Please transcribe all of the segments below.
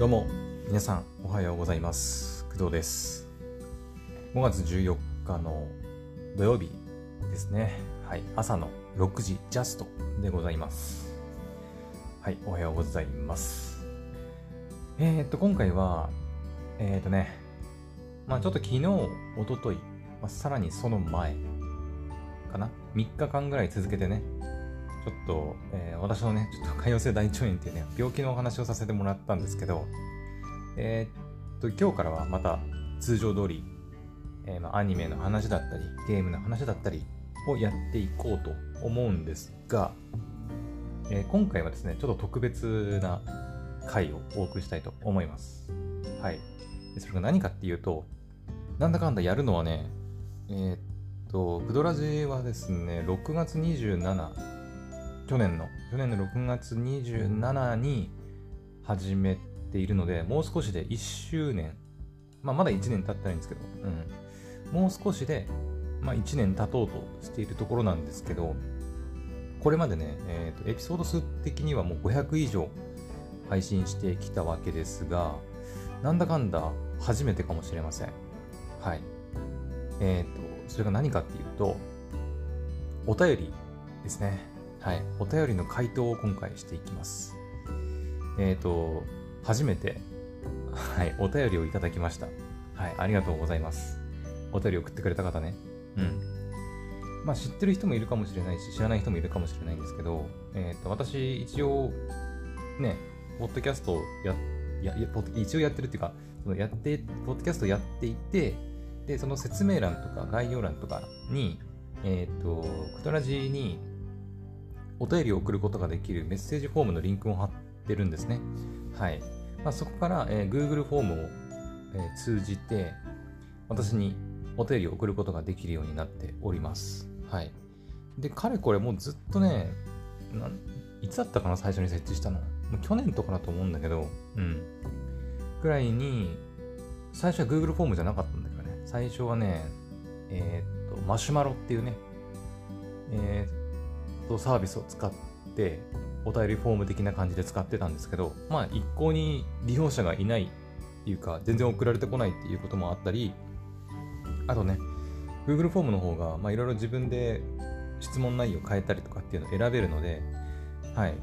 どうも皆さんおはようございます。工藤です。5月14日の土曜日ですね。はい。朝の6時ジャストでございます。はい。おはようございます。えー、っと今回はえー、っとねまあちょっと昨日おととい、まあ、さらにその前かな？3日間ぐらい続けてねちょっと、えー、私のね、ちょっと潰瘍性大腸炎っていうね、病気のお話をさせてもらったんですけど、えー、っと、今日からはまた通常通り、えー、ま、アニメの話だったり、ゲームの話だったりをやっていこうと思うんですが、え今回はですね、ちょっと特別な回をお送りしたいと思います。はい。それが何かっていうと、なんだかんだやるのはね、えっと、クドラジはですね、6月27、去年の、去年の6月27に始めているので、もう少しで1周年、まあ、まだ1年経ってないんですけど、うん、もう少しで、まあ、1年経とうとしているところなんですけど、これまでね、えーと、エピソード数的にはもう500以上配信してきたわけですが、なんだかんだ初めてかもしれません。はい。えっ、ー、と、それが何かっていうと、お便りですね。はい、お便りの回答を今回していきます。えっ、ー、と、初めて、はい、お便りをいただきました。はい、ありがとうございます。お便り送ってくれた方ね。うん。まあ、知ってる人もいるかもしれないし、知らない人もいるかもしれないんですけど、えっ、ー、と、私、一応、ね、ポッドキャストや、や、や一応やってるっていうか、そのやって、ポッドキャストやっていて、で、その説明欄とか概要欄とかに、えっ、ー、と、クトラジーにお便りを送ることができるメッセージフォームのリンクを貼ってるんですね。はい。まあ、そこから、えー、Google フォームを、えー、通じて、私にお便りを送ることができるようになっております。はい。で、かれこれもうずっとね、いつだったかな、最初に設置したの。もう去年とかだと思うんだけど、うん。ぐらいに、最初は Google フォームじゃなかったんだけどね、最初はね、えー、っと、マシュマロっていうね、えー、とサービスを使ってお便りフォーム的な感じで使ってたんですけどまあ一向に利用者がいないっていうか全然送られてこないっていうこともあったりあとね Google フォームの方がまあいろいろ自分で質問内容変えたりとかっていうのを選べるのではい。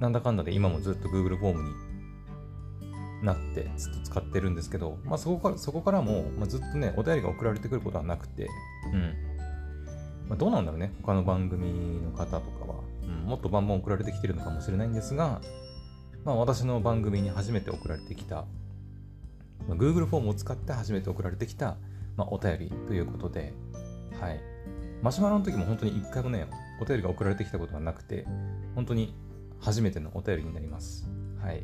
なんだかんだで今もずっと Google フォームになってずっと使ってるんですけど、まあ、そこからそこからも、まあ、ずっとねお便りが送られてくることはなくてうん。まあ、どうなんだろうね、他の番組の方とかは、うん、もっとバンバン送られてきてるのかもしれないんですが、まあ、私の番組に初めて送られてきた、まあ、Google フォームを使って初めて送られてきた、まあ、お便りということで、はい。マシュマロの時も本当に一回もね、お便りが送られてきたことがなくて、本当に初めてのお便りになります。はい。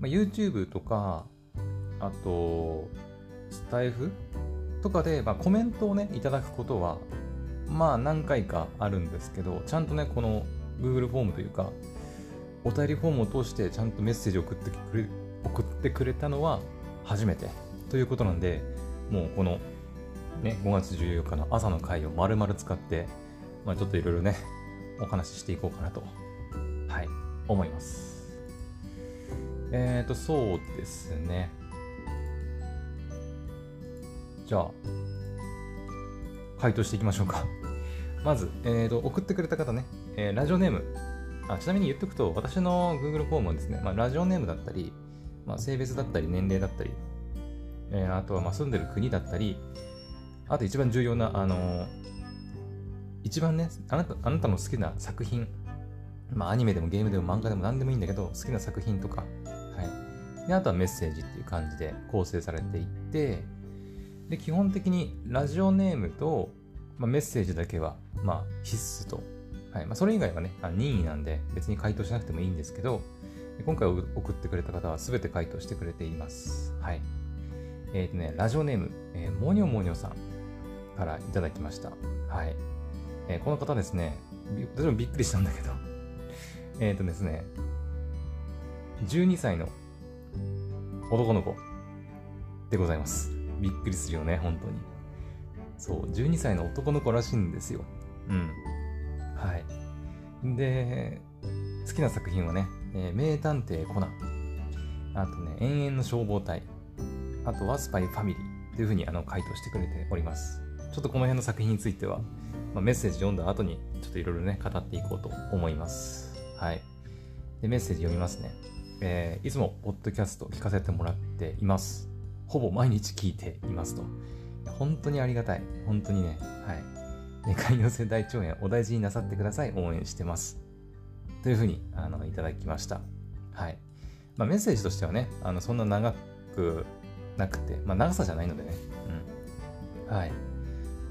まあ、YouTube とか、あと、スタイフとかで、まあ、コメントをね、いただくことはまあ何回かあるんですけど、ちゃんとね、この Google フォームというか、お便りフォームを通してちゃんとメッセージを送ってくれ送ってくれたのは初めてということなんで、もうこの、ね、5月14日の朝の回を丸々使って、まあ、ちょっといろいろね、お話ししていこうかなと、はい、思います。えっ、ー、と、そうですね。じゃあ、回答していきましょうか。まず、えーと、送ってくれた方ね、えー、ラジオネームあ。ちなみに言っとくと、私の Google フォームはですね、まあ、ラジオネームだったり、まあ、性別だったり、年齢だったり、えー、あとはまあ住んでる国だったり、あと一番重要な、あのー、一番ねあなた、あなたの好きな作品、まあ、アニメでもゲームでも漫画でも何でもいいんだけど、好きな作品とか、はい。で、あとはメッセージっていう感じで構成されていって、で、基本的にラジオネームと、まあ、メッセージだけは、まあ、必須と。はい。まあ、それ以外はね、任意なんで別に回答しなくてもいいんですけど、今回送ってくれた方は全て回答してくれています。はい。えっ、ー、とね、ラジオネーム、えー、もにょもにょさんからいただきました。はい。えー、この方ですね、私もびっくりしたんだけど、えっ、とですね、12歳の男の子でございます。びっくりするよね、本当に。そう、12歳の男の子らしいんですよ。うん。はい。で、好きな作品はね、えー、名探偵コナン。あとね、永遠の消防隊、あとはスパイファミリーというふうにあの回答してくれております。ちょっとこの辺の作品については、まあ、メッセージ読んだ後にちょっといろいろね、語っていこうと思います。はい。で、メッセージ読みますね。えー、いつもポッドキャスト聞かせてもらっています。ほぼ毎日聞いていますと。本当にありがたい。本当にね。はい。海洋性大腸炎お大事になさってください。応援してます。というふうにあのいただきました。はい。まあ、メッセージとしてはね、あのそんな長くなくて、まあ、長さじゃないのでね。うん。はい。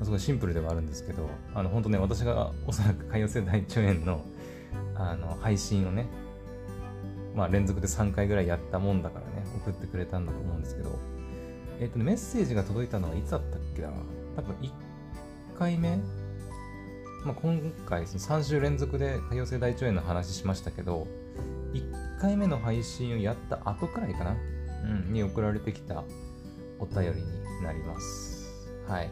すごいシンプルではあるんですけど、あの本当ね、私がおそらく海洋性大腸炎のあの配信をね、まあ、連続で3回ぐらいやったもんだからね、送ってくれたんだと思うんですけど、えっ、ー、とね、メッセージが届いたのはいつだったっけな？多分1回目？まあ、今回その3週連続で多様性大腸炎の話しましたけど、1回目の配信をやった後くらいかな、うん、に送られてきたお便りになります。はい。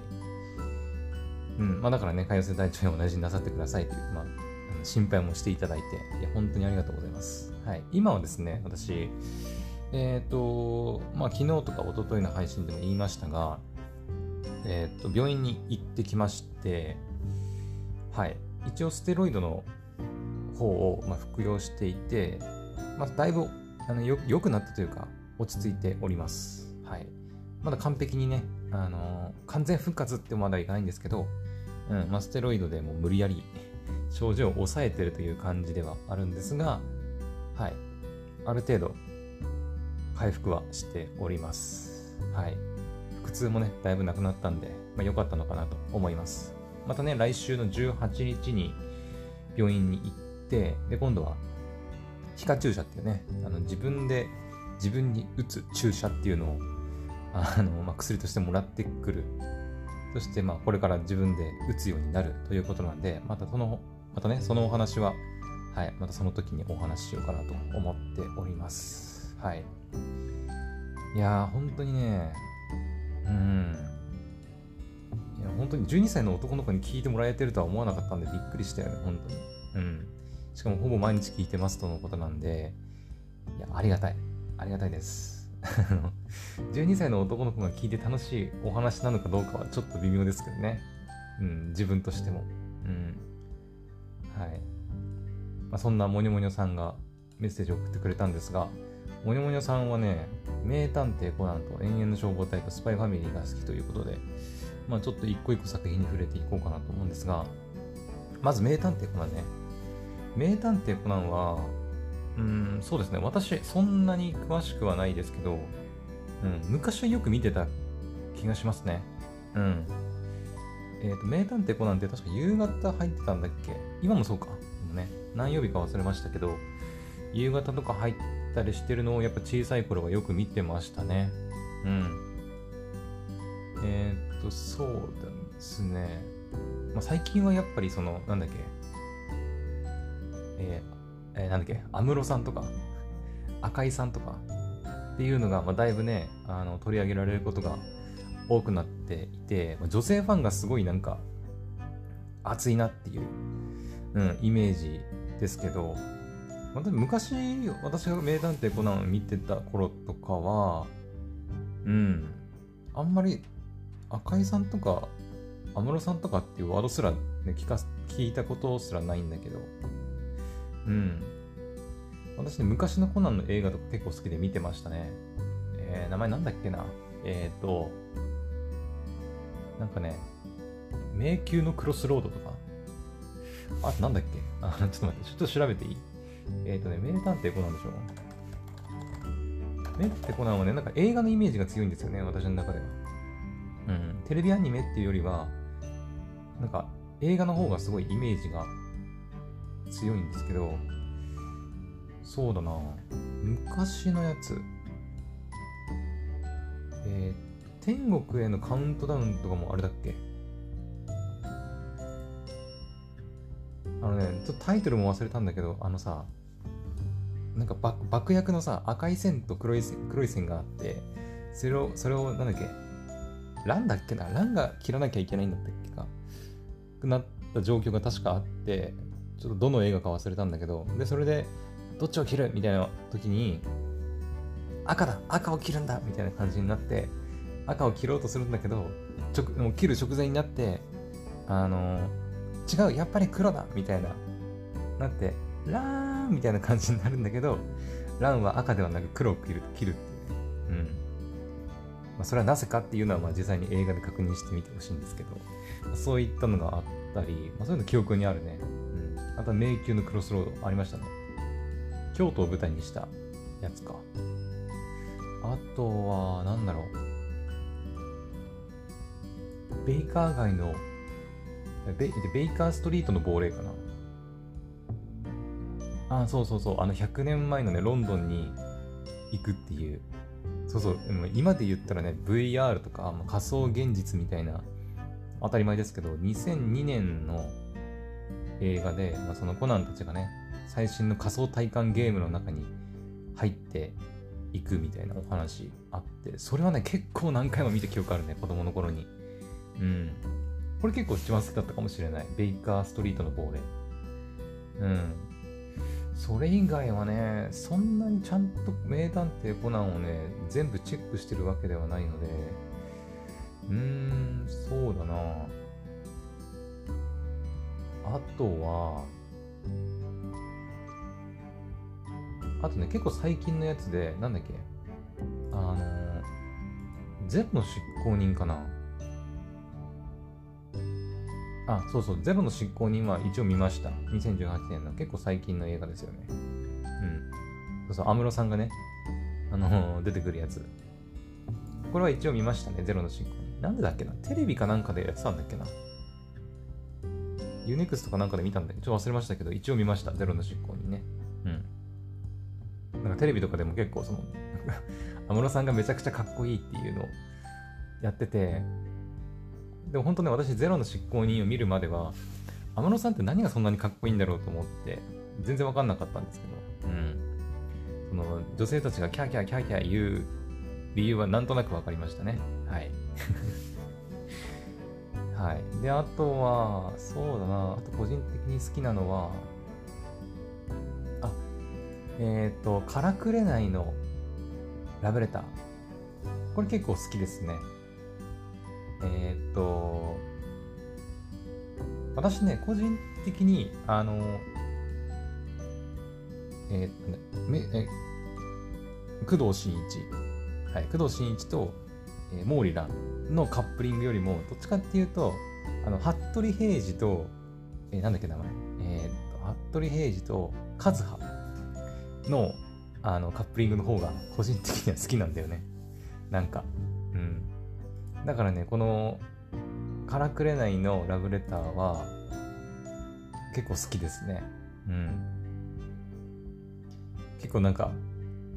うん、まあだからね、海洋性大腸炎を同じになさってくださいという、まあ、心配もしていただいて、いや、本当にありがとうございます。はい。今はですね、私、えっ、ー、と、まあ昨日とか一昨日の配信でも言いましたが、えっ、ー、と、病院に行ってきまして、はい。一応ステロイドの方を、まあ、服用していて、まあ、だいぶあのよ良くなったというか、落ち着いております。はい。まだ完璧にね、あのー、完全復活ってまだいかないんですけど、うん、まあ、ステロイドでも無理やり症状を抑えてるという感じではあるんですが、はい。ある程度、回復はしております。はい。腹痛もね、だいぶなくなったんで、まあ、良かったのかなと思います。またね、来週の18日に病院に行って、で、今度は皮下注射っていうね、あの自分で自分に打つ注射っていうのを、あの、まあ、薬としてもらってくる。そして、まあ、これから自分で打つようになるということなんで、またその、またね、そのお話は、はい、またその時にお話ししようかなと思っております。はい。いやー、本当にね、うんい、や、本当に12歳の男の子に聞いてもらえてるとは思わなかったんでびっくりしたよね、本当に。うん。しかもほぼ毎日聞いてますとのことなんで、いや、ありがたい。ありがたいです。12歳の男の子が聞いて楽しいお話なのかどうかはちょっと微妙ですけどね。うん、自分としても。うん。はい。まあ、そんなモニョモニョさんがメッセージを送ってくれたんですが、モニョモニョさんはね、名探偵コナンと永遠の消防隊とスパイファミリーが好きということで、まあ、ちょっと一個一個作品に触れていこうかなと思うんですが、まず名探偵コナンね。名探偵コナンは、うん、そうですね。私、そんなに詳しくはないですけど、うん、昔はよく見てた気がしますね。うん。えっ、ー、と、名探偵コナンって確か夕方入ってたんだっけ？今もそうか。ね、何曜日か忘れましたけど、夕方とか入ったりしてるのをやっぱ小さい頃はよく見てましたね。うん。えー、と、そうですね。まあ、最近はやっぱりその、なんだっけ、えー、えー、なんだっけ、安室さんとか、赤井さんとかっていうのが、まあ、だいぶね、あの取り上げられることが多くなっていて、まあ、女性ファンがすごいなんか熱いなっていう、うん、イメージですけど、まあ、昔私が名探偵コナンを見てた頃とかは、うん、あんまり赤井さんとか安室さんとかっていうワードすら、ね、聞か聞いたことすらないんだけど、うん。私ね、昔のコナンの映画とか結構好きで見てましたね。えー、名前なんだっけな。えっ、ー、と、なんかね、迷宮のクロスロードとか、あなんだっけ？あ、ちょっと待って、ちょっと調べていい？えっ、ー、とね、名探偵コナンでしょ名探偵コナンはね、なんか映画のイメージが強いんですよね、私の中では。うん、テレビアニメっていうよりは、なんか映画の方がすごいイメージが強いんですけど、そうだな。昔のやつ、えー、天国へのカウントダウンとかもあれだっけ？あのね、ちょっとタイトルも忘れたんだけど、あのさ、なんか爆薬のさ、赤い線と黒い線黒い線があって、それを、それを、なんだっけ、ランだっけなランが切らなきゃいけないんだったっけかなった状況が確かあって、ちょっとどの映画か忘れたんだけど、で、それで、どっちを切るみたいな時に、赤だ赤を切るんだみたいな感じになって赤を切ろうとするんだけどちょもう切る直前になってあの違うやっぱり黒だみたいな。なってラーンみたいな感じになるんだけどランは赤ではなく黒を切る切るっていうね。うん。まあ、それはなぜかっていうのはまあ実際に映画で確認してみてほしいんですけど、まあ、そういったのがあったり、まあ、そういうの記憶にあるね、うん、あとは迷宮のクロスロードありましたね。京都を舞台にしたやつか。あとは何だろう。ベイカー街のベベイカーストリートの亡霊かな？あそうそうそう。あの100年前のねロンドンに行くっていう。そうそう。今で言ったらね VR とか仮想現実みたいな当たり前ですけど2002年の映画で、まあ、そのコナンたちがね最新の仮想体感ゲームの中に入っていくみたいなお話あってそれはね結構何回も見た記憶あるね子供の頃に。うん。これ結構一番好きだったかもしれない。ベイカーストリートの亡霊。うん。それ以外はね、そんなにちゃんと名探偵コナンをね、全部チェックしてるわけではないので、うーん、そうだな。あとは、あとね、結構最近のやつで、なんだっけ、あの、ゼロの執行人かな。あ、そうそう、ゼロの執行人は一応見ました。2018年の結構最近の映画ですよね。うん。そうそう、安室さんがね、あのー、出てくるやつ。これは一応見ましたね、ゼロの執行人。なんでだっけな？テレビかなんかでやってたんだっけな？ユネクスとかなんかで見たんだけ？ど、ちょっと忘れましたけど、一応見ました、ゼロの執行人ね。うん。なんかテレビとかでも結構その 安室さんがめちゃくちゃかっこいいっていうのをやってて、でも本当ね、私、ゼロの執行人を見るまでは、天野さんって何がそんなにかっこいいんだろうと思って、全然わかんなかったんですけど、うん。その、女性たちがキャーキャーキャーキャー言う理由はなんとなくわかりましたね。はい。はい。で、あとは、そうだな、あと個人的に好きなのは、あ、えっ、ー、と、からくれないのラブレター。これ結構好きですね。えー、っと、私ね、個人的に、あの、えー、っとね、めえ工藤新一、はい、工藤新一と、えー、毛利蘭のカップリングよりも、どっちかっていうと、あの、服部平次と、えー、なんだっけ名前、え、っと、服部平次と和葉のあのカップリングの方が個人的には好きなんだよね。なんか、だからね、この、からくれないのラブレターは、結構好きですね。うん。結構なんか、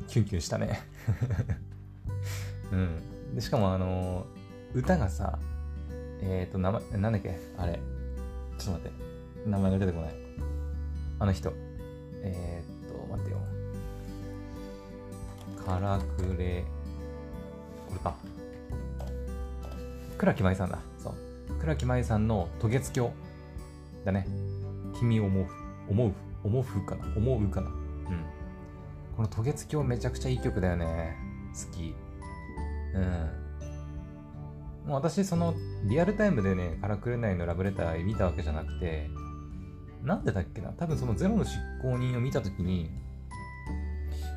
キュンキュンしたね。うん。で、しかもあの歌がさ、えっ、ー、と、名前、なんだっけ？あれ。ちょっと待って。名前が出てこない。あの人。えっ、ー、と、待ってよ。からくれ、これか。倉木舞さんだ。そう。倉木舞さんの渡月橋だね。君思う、思う、思うかな思うかなうん。この渡月橋めちゃくちゃいい曲だよね。好き。うん。もう私、その、リアルタイムでね、からくれないのラブレター見たわけじゃなくて、なんでだっけな？多分そのゼロの執行人を見たときに、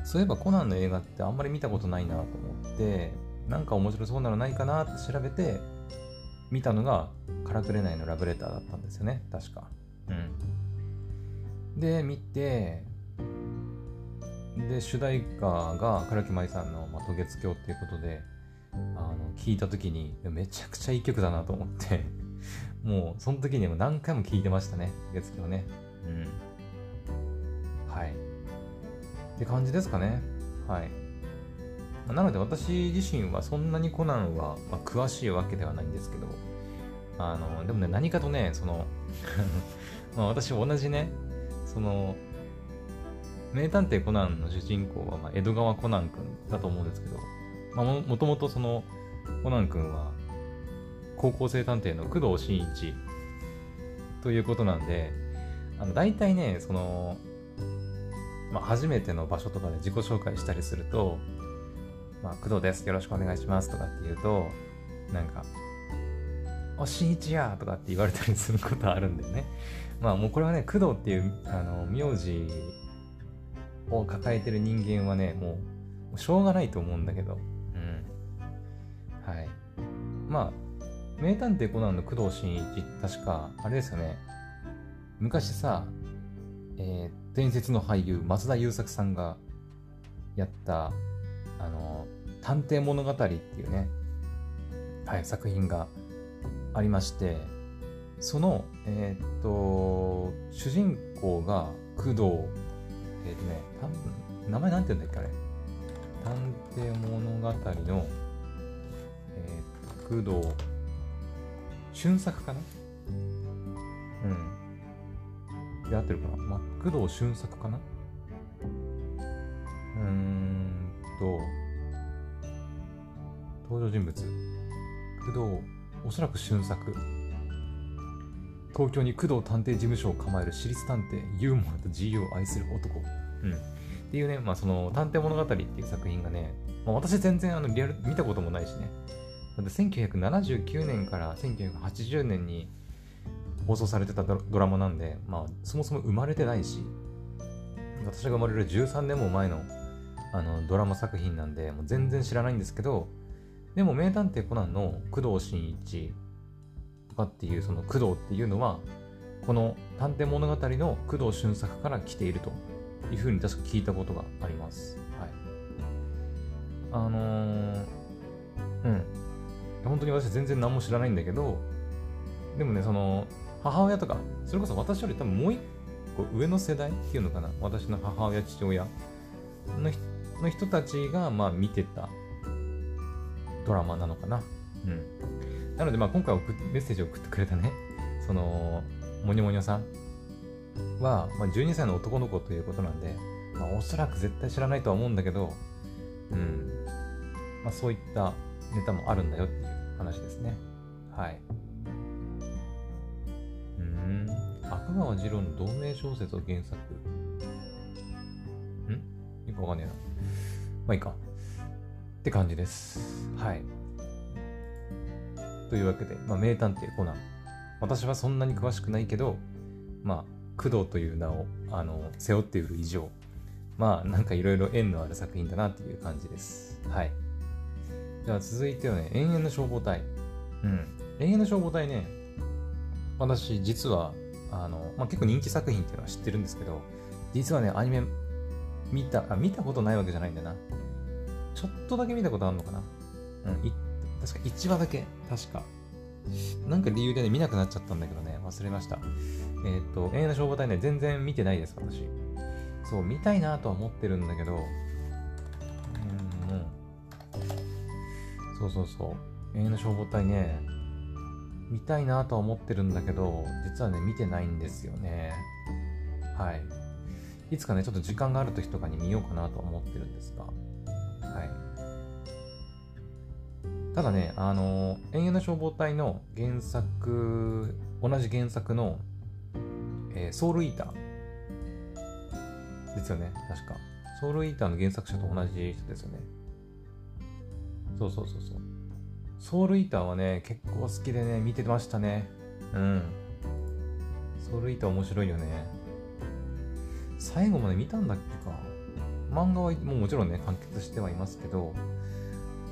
そういえばコナンの映画ってあんまり見たことないなと思って、なんか面白そうなのないかなって調べて、見たのが、からくれないのラブレターだったんですよね、確か。うん。で、見て、で、主題歌が唐木舞さんの「まあ、渡月橋」っていうことで、あの、聞いた時に、めちゃくちゃいい曲だなと思って もう、その時にも何回も聴いてましたね、月橋ね。うん。はい。って感じですかね。はい。なので私自身はそんなにコナンは、まあ、詳しいわけではないんですけど、あの、でもね、何かとね、その まあ私同じね、その、名探偵コナンの主人公は、まあ、江戸川コナン君だと思うんですけど、まあ、ももともとそのコナン君は高校生探偵の工藤新一ということなんで、あの大体ね、その、まあ、初めての場所とかで自己紹介したりすると、まあ、工藤です。よろしくお願いします。とかって言うと、なんか、おしんいちやとかって言われたりすることあるんだよね。まあもうこれはね、工藤っていうあの名字を抱えてる人間はね、もうしょうがないと思うんだけど、うん。はい。まあ、名探偵コナンの工藤新一、確か、あれですよね。昔さ、えー、伝説の俳優、松田優作さんがやった、あの、探偵物語っていうね、はい、作品がありまして、その、えー、っと、主人公が工藤、えー、っとね、名前なんて言うんだっけあれ。探偵物語の、えー、工藤、俊作かな？うん。で合ってるかな、ま工藤俊作かな？うんと、登場人物。工藤、おそらく俊作。東京に工藤探偵事務所を構える私立探偵、ユーモアと自由を愛する男。うん。っていうね、まあその探偵物語っていう作品がね、まあ、私全然あのリアル見たこともないしね。だって1979年から1980年に放送されてたドラマなんで、まあそもそも生まれてないし、私が生まれる13年も前のあのドラマ作品なんで、もう全然知らないんですけど、でも名探偵コナンの工藤新一とかっていうその工藤っていうのはこの探偵物語の工藤俊作から来ているというふうに確か聞いたことがあります。はい。あのー、うん。本当に私全然何も知らないんだけど、でもね、その母親とか、それこそ私より多分もう一個上の世代っていうのかな。私の母親、父親の人たちがまあ見てたドラマなのかな。うん。なので、まあ、今回メッセージを送ってくれたね、その、もにょもにょさんは、まあ、12歳の男の子ということなんで、まあ、おそらく絶対知らないとは思うんだけど、うん。まあ、そういったネタもあるんだよっていう話ですね。はい。うん。赤川次郎の同名小説を原作。ん？よくわかんねえな。まあいいか。って感じです。はい。というわけで、まあ、名探偵コナン。私はそんなに詳しくないけど、まあ、工藤という名をあの背負っている以上、まあ、なんかいろいろ縁のある作品だなっていう感じです。はい。じゃあ続いてはね、永遠の消防隊。うん。永遠の消防隊ね、私実は、あの、まあ、結構人気作品っていうのは知ってるんですけど、実はね、アニメ見た、あ、見たことないわけじゃないんだな。ちょっとだけ見たことあるのかなうん、い確か1話だけ、確か。なんか理由でね、見なくなっちゃったんだけどね、忘れました。えっ、ー、と、永遠の消防隊ね、全然見てないです、私。そう、見たいなとは思ってるんだけど、うん、もう。そうそうそう。永遠の消防隊ね、見たいなとは思ってるんだけど、実はね、見てないんですよね。はい。いつかね、ちょっと時間がある時とかに見ようかなと思ってるんですが、はい。ただね、あの、永遠の消防隊の原作、同じ原作の、えー、ソウルイーターですよね、確か。ソウルイーターの原作者と同じ人ですよね。そうそうそうそう。ソウルイーターはね、結構好きでね、見てましたね。うん。ソウルイーター面白いよね。最後まで見たんだっけか。漫画はもうもちろんね、完結してはいますけど、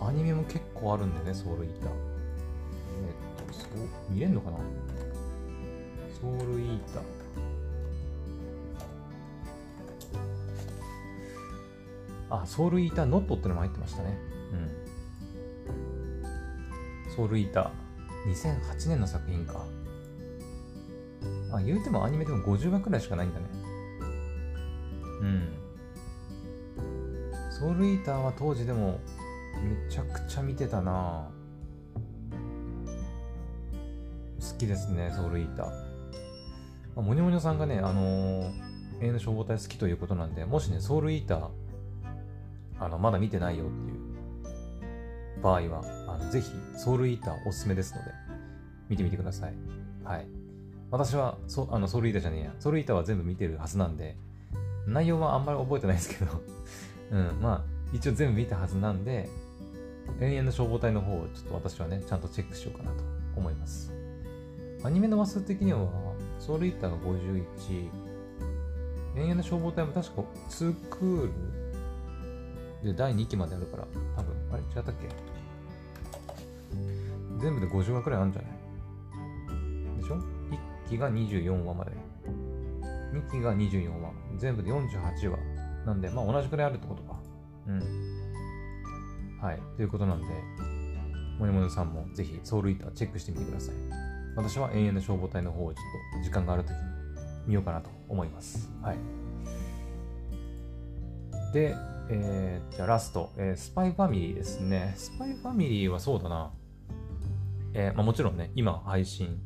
アニメも結構あるんでね、ソウルイーター。えっと、そう、見れんのかなソウルイーター。あ、ソウルイーターノットってのも入ってましたね。うん。ソウルイーター。2008年の作品か。あ、言うてもアニメでも50話くらいしかないんだね。うん。ソウルイーターは当時でもめちゃくちゃ見てたな好きですね、ソウルイーター。あ、もにょもにょさんがね、あのー、永遠の消防隊好きということなんで、もしね、ソウルイーター、あの、まだ見てないよっていう場合は、あのぜひ、ソウルイーターおすすめですので、見てみてください。はい。私は、そあのソウルイーターじゃねえや。ソウルイーターは全部見てるはずなんで、内容はあんまり覚えてないですけど うん、まあ、一応全部見たはずなんで、永遠の消防隊の方をちょっと私はね、ちゃんとチェックしようかなと思います。アニメの話数的には、ソウルイーターが51、永遠の消防隊も確か2クールで第2期まであるから、多分、あれ違ったっけ？全部で50話くらいあるんじゃない？でしょ ?1 期が24話まで。2期が24話。全部で48話。なんで、まあ同じくらいあるってことか。うん。はい。ということなんで、モニモニさんもぜひソウルイーターチェックしてみてください。私は永遠の消防隊の方をちょっと時間があるときに見ようかなと思います。はい。で、えー、じゃあラスト、えー、スパイファミリーですね。スパイファミリーはそうだな。えー、まあ、もちろんね、今配信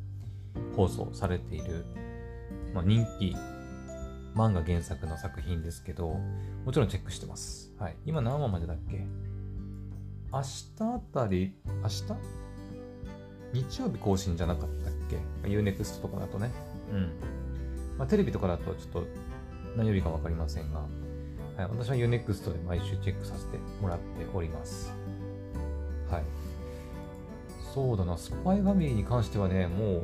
放送されている、まあ、人気漫画原作の作品ですけど、もちろんチェックしてます。はい。今何話までだっけ？明日あたり、明日？日曜日更新じゃなかったっけ ?Unext とかだとね。うん。まあ、テレビとかだとちょっと何曜日かわかりませんが、はい、私は Unext で毎週チェックさせてもらっております。はい。そうだな、スパイファミリーに関してはね、もう、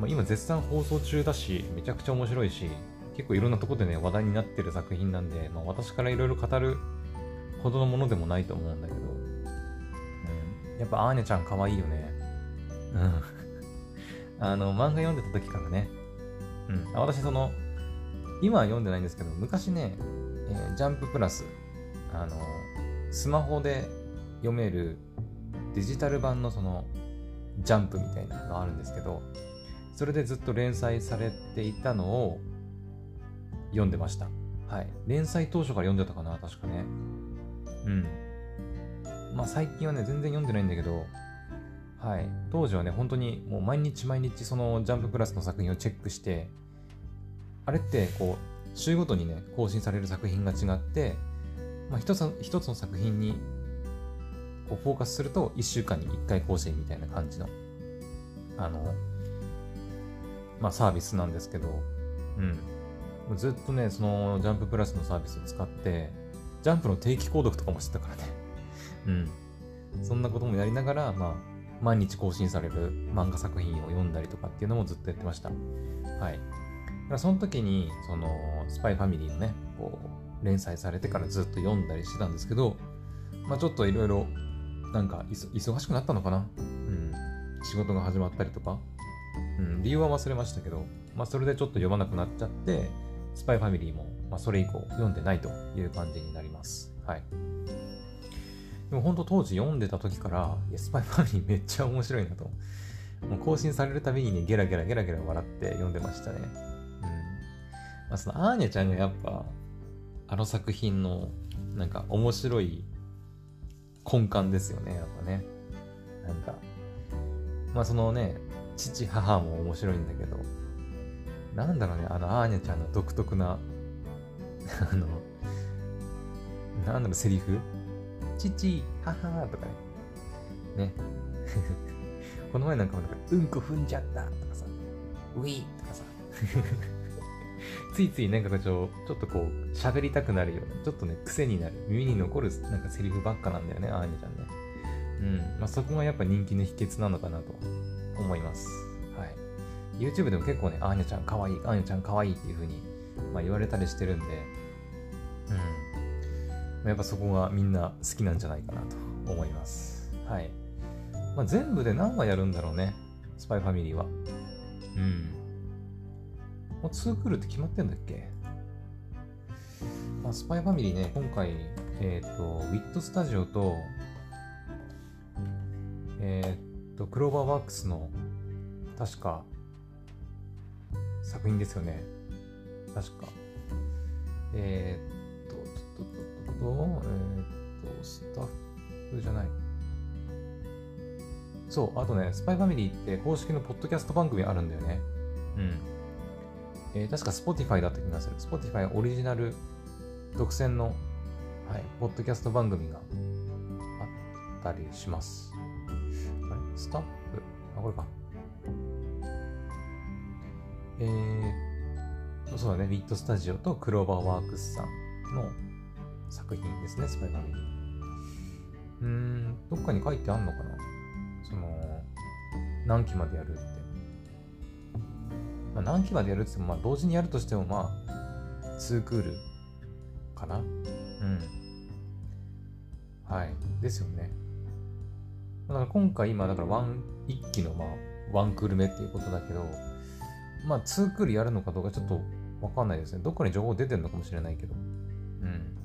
まあ、今絶賛放送中だし、めちゃくちゃ面白いし、結構いろんなとこでね、話題になってる作品なんで、まあ、私からいろいろ語るほどのものでもないと思うんだけど、うん、やっぱアーニャちゃん可愛いよね。うん。あの、漫画読んでた時からね、うん、私その、今は読んでないんですけど、昔ね、えー、ジャンププラス、あの、スマホで読めるデジタル版のそのジャンプみたいなのがあるんですけど、それでずっと連載されていたのを読んでました。はい。連載当初から読んでたかな、確かね。うん。まあ最近はね、全然読んでないんだけど、はい。当時はね、本当にもう毎日毎日そのジャンププラスの作品をチェックして、あれってこう、週ごとにね、更新される作品が違って、まあ一つ一つの作品にこうフォーカスすると1週間に1回更新みたいな感じの、あの、まあサービスなんですけど、うん。ずっとね、そのジャンププラスのサービスを使って、ジャンプの定期購読とかもしてたからね。うん。そんなこともやりながら、まあ、毎日更新される漫画作品を読んだりとかっていうのもずっとやってました。はい。だからその時に、その、スパイファミリーのね、こう、連載されてからずっと読んだりしてたんですけど、まあちょっといろいろなんか忙しくなったのかな？うん。仕事が始まったりとか。うん、理由は忘れましたけど、まあそれでちょっと読まなくなっちゃって、スパイファミリーも、まあそれ以降読んでないという感じになります。はい。でも本当当時読んでた時から、いや、スパイファミリーめっちゃ面白いなと。もう更新されるたびにね、ゲラゲラゲラゲラ笑って読んでましたね。うん。まあそのアーニャちゃんがやっぱ、あの作品のなんか面白い根幹ですよね、やっぱね。なんか、まあそのね、父、母も面白いんだけど、なんだろうね、あの、アーニャちゃんの独特な、あの、なんだろう、セリフ父、母とかね。ね。この前なんかもなんか、うんこ踏んじゃったとかさ、ウィーとかさ。ついついなんかちょちょっとこう喋りたくなるような、ちょっとね、癖になる、耳に残るなんかセリフばっかなんだよね、アーニャちゃんね。うん。まあ、そこがやっぱ人気の秘訣なのかなと思います。YouTube でも結構ね、アーニャちゃんかわいい、アーニャちゃんかわいいっていう風に、まあ、言われたりしてるんで、うん。やっぱそこがみんな好きなんじゃないかなと思います。はい。まあ、全部で何話やるんだろうね、スパイファミリーは。うん。もう2クールって決まってんだっけ？まあ、スパイファミリーね、今回、えっ、ー、と、ウィットスタジオと、えっ、ー、と、クローバーワークスの、確か、作品ですよね。確か。えっ、ー、と、と、と、と、と、えっ、と、スタッフじゃない。そう、あとね、スパイファミリーって公式のポッドキャスト番組あるんだよね。うん。えー、確か Spotify だった気がする。Spotify オリジナル独占の、はい、ポッドキャスト番組があったりします。あれ？スタッフ？あ、これか。えー、そうだね、ビットスタジオとクローバーワークスさんの作品ですね、スパイファミリー。うーん、どっかに書いてあんのかな？その、何期までやるって。まあ、何期までやるって言っても、まあ、同時にやるとしても、まあ、2クールかな？うん。はい。ですよね。だから今回今、だからワン、一期のまあ、ワンクール目っていうことだけど、まあ、2クールやるのかどうかちょっとわかんないですね。どっかに情報出てるのかもしれないけど。うん。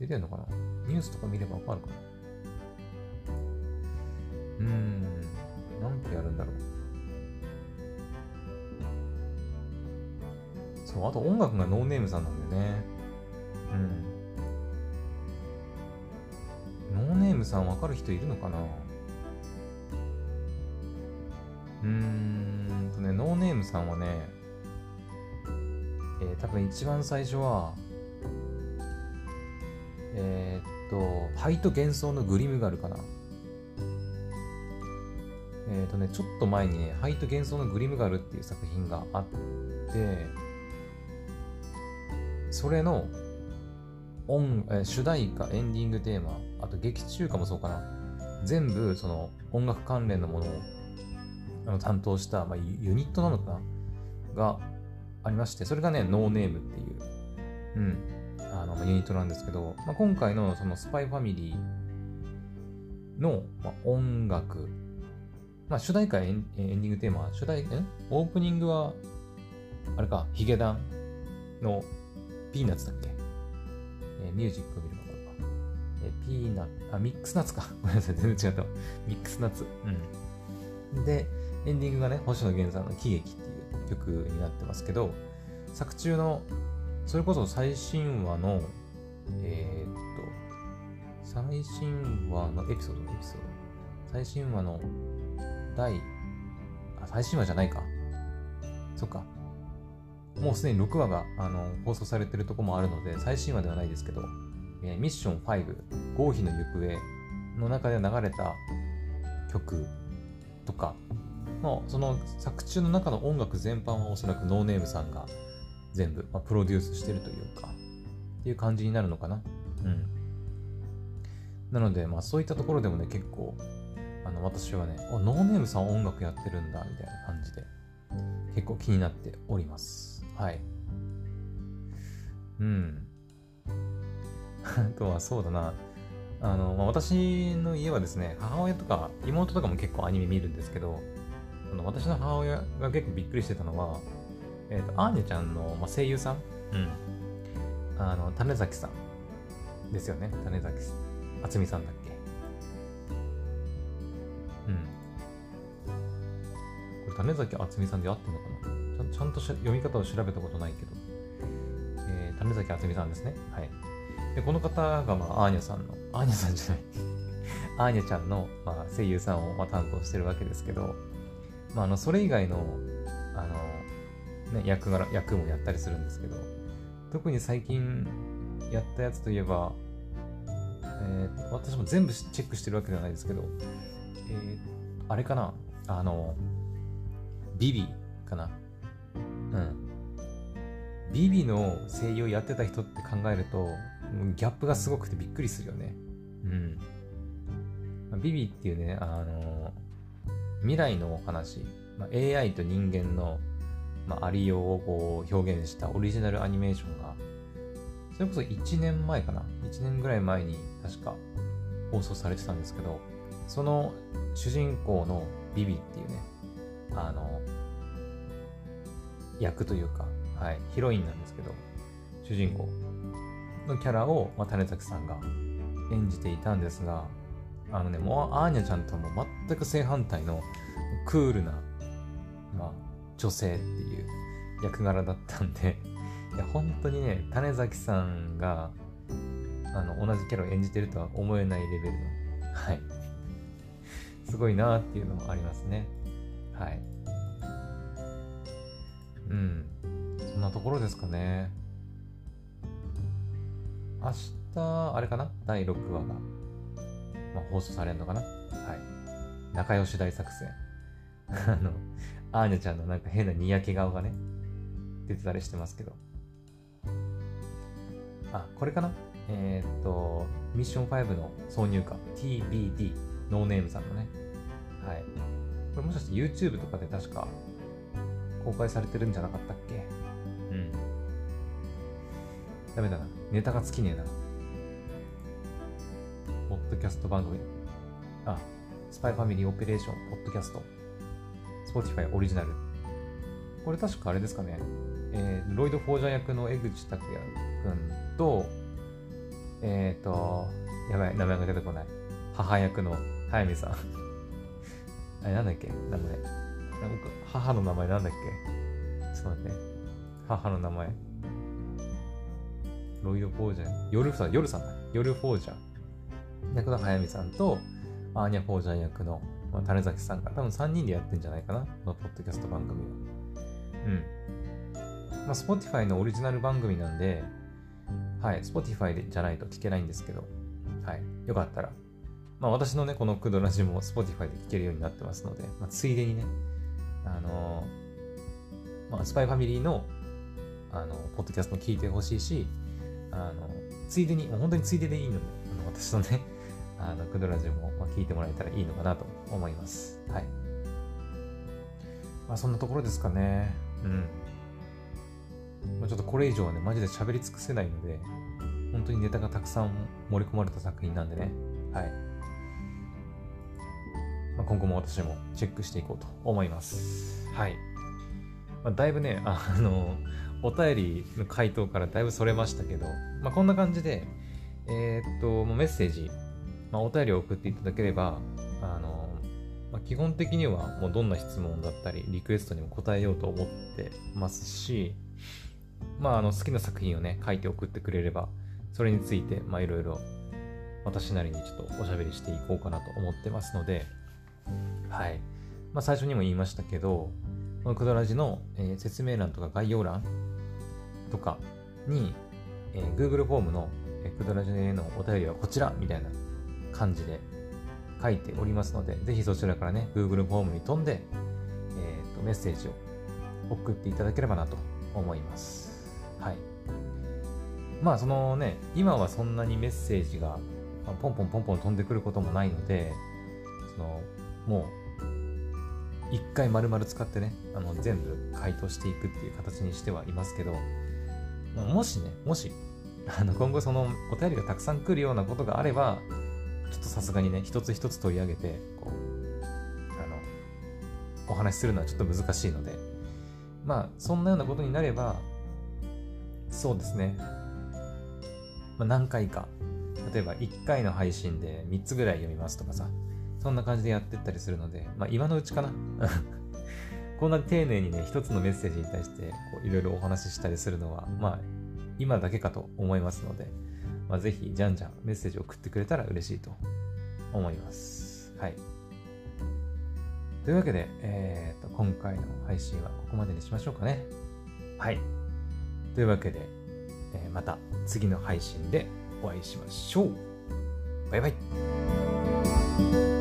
出てるのかな？ニュースとか見ればわかるかなうーん。何てやるんだろう。そう、あと音楽がノーネームさんなんでね。うん。ノーネームさんわかる人いるのかな？うーんね、ノーネームさんはね、えー、多分一番最初は、えー、っと、ハイと幻想のグリムガルかな。えー、っとね、ちょっと前にね、ハイと幻想のグリムガルっていう作品があって、それの音、えー、主題歌、エンディングテーマ、あと劇中歌もそうかな。全部その音楽関連のものをあの担当した、まあ、ユニットなのかな？がありまして、それがね、ノーネームっていう、うん、あの、ユニットなんですけど、まあ、今回のそのスパイファミリーの、まあ、音楽、まあ、主題歌エンエンディングテーマ、主題、え？オープニングは、あれか、ヒゲダンのピーナッツだっけ、えー、ミュージックを見ればこれか。えー、ピーナッツ、あ、ミックスナッツか。ごめんなさい、全然違った。ミックスナッツ。うん。で、エンディングがね、星野源さんの喜劇っていう曲になってますけど、作中の、それこそ最新話の、えー、っと、最新話のエピソード、エピソード。最新話の第、あ、最新話じゃないか。そっか。もうすでに6話があの放送されてるとこもあるので、最新話ではないですけど、えー、ミッション5、合否の行方の中で流れた曲とか、まあ、その作中の中の音楽全般はおそらくノーネームさんが全部、まあ、プロデュースしてるというか、っていう感じになるのかな。うん。なので、まあそういったところでもね、結構、あの、私はね、ノーネームさん音楽やってるんだ、みたいな感じで、結構気になっております。はい。うん。あとはそうだな。あの、まあ、私の家はですね、母親とか妹とかも結構アニメ見るんですけど、あの私の母親が結構びっくりしてたのは、えっ、ー、と、アーニャちゃんの、まあ、声優さん、うん。あの、種崎さんですよね。種崎厚美さんだっけ。うん。これ、種崎厚美さんで合ってんのかなちゃんと読み方を調べたことないけど。えー、種崎厚美さんですね。はい。で、この方が、まあ、アーニャさんの、アーニャさんじゃない アーニャちゃんの、まあ、声優さんを、まあ、担当してるわけですけど、まあ、あのそれ以外のあの、ね、役柄役もやったりするんですけど特に最近やったやつといえば、えー、私も全部チェックしてるわけではないですけど、えー、あれかな？あのビビかな？うん。ビビの声優をやってた人って考えるとギャップがすごくてびっくりするよね。うん。ビビっていうねあの未来のお話、まあ、AI と人間の、まあ、ありようをこう表現したオリジナルアニメーションが、それこそ1年前かな ?1 年ぐらい前に確か放送されてたんですけど、その主人公のビビっていうね、あの、役というか、はい、ヒロインなんですけど、主人公のキャラを、まあ、種崎さんが演じていたんですが、あのね、もうアーニャちゃんとも全く正反対のクールな、まあ、女性っていう役柄だったんで、いや、本当にね、種崎さんが、あの、同じキャラを演じてるとは思えないレベルの、はい。すごいなっていうのもありますね。はい。うん。そんなところですかね。明日、あれかな？第6話がまあ、放送されるのかな？はい。仲良し大作戦。あの、アーニャちゃんのなんか変なにやけ顔がね、出てたりしてますけど。あ、これかな？えっ、と、ミッション5の挿入歌、TBD、ノーネームさんのね。はい。これもしかして YouTube とかで確か公開されてるんじゃなかったっけ？うん。ダメだな。ネタが尽きねえな。ポッドキャスト番組。あ、スパイファミリーオペレーション、ポッドキャスト。Spotify オリジナル。これ確かあれですかね。えー、ロイド・フォージャー役の江口拓也くんと、えっ、ー、と、やばい、名前が出てこない。母役の早見さん。あれ、なんだっけ？名前。母の名前なんだっけ？ちょっと待って。母の名前。ロイド・フォージャー、夜さん、夜さんだ。夜フォージャー。役の早見さんと、アーニャ・フォージャー役の、まあ、種崎さんが多分3人でやってんじゃないかな。このポッドキャスト番組は。うん。まあ、Spotify のオリジナル番組なんで、はい、Spotify でじゃないと聞けないんですけど、はい、よかったら、まあ私のね、このクドラジも Spotify で聞けるようになってますので、まあ、ついでにね、あのー、まあ、スパイファミリーの、あの、ポッドキャストも聞いてほしいし、あの、ついでに、もう本当についででいいので、あの私のね、あの、クドラジも、まあ、聞いてもらえたらいいのかなと思います。はい。まあそんなところですかね。うん。まあ、ちょっとこれ以上はね、マジで喋り尽くせないので、本当にネタがたくさん盛り込まれた作品なんでね、はい。まあ、今後も私もチェックしていこうと思います。はい。まあ、だいぶね、あの、お便りの回答からだいぶそれましたけど、まあ、こんな感じで、えー、っと、メッセージ、まあ、お便りを送っていただければ、あの、まあ、基本的にはもうどんな質問だったり、リクエストにも答えようと思ってますし、まあ、あの好きな作品をね、書いて送ってくれれば、それについて、まあ、いろいろ私なりにちょっとおしゃべりしていこうかなと思ってますので、はい。まあ、最初にも言いましたけど、このクドラジの、えー、説明欄とか概要欄とかに、えー、Google フォームの、えー、クドラジへのお便りはこちらみたいな感じで書いておりますので、ぜひそちらからね、Google フォームに飛んで、えーとメッセージを送っていただければなと思います。はい。まあそのね、今はそんなにメッセージがあポンポンポンポン飛んでくることもないので、そのもう一回丸々使ってね、あの全部回答していくっていう形にしてはいますけど、もしね、もし、あの今後そのお便りがたくさん来るようなことがあれば、ちょっとさすがにね、一つ一つ取り上げて、こう、あの、お話しするのはちょっと難しいので、まあ、そんなようなことになれば、そうですね。まあ、何回か。例えば1回の配信で3つぐらい読みますとかさ。そんな感じでやってったりするので、まあ今のうちかな。こんな丁寧にね、一つのメッセージに対していろいろお話ししたりするのは、まあ今だけかと思いますので、まあ、ぜひじゃんじゃんメッセージを送ってくれたら嬉しいと思います。はい。というわけで、えーと、今回の配信はここまでにしましょうかね。はい。というわけで、えー、また次の配信でお会いしましょう。バイバイ。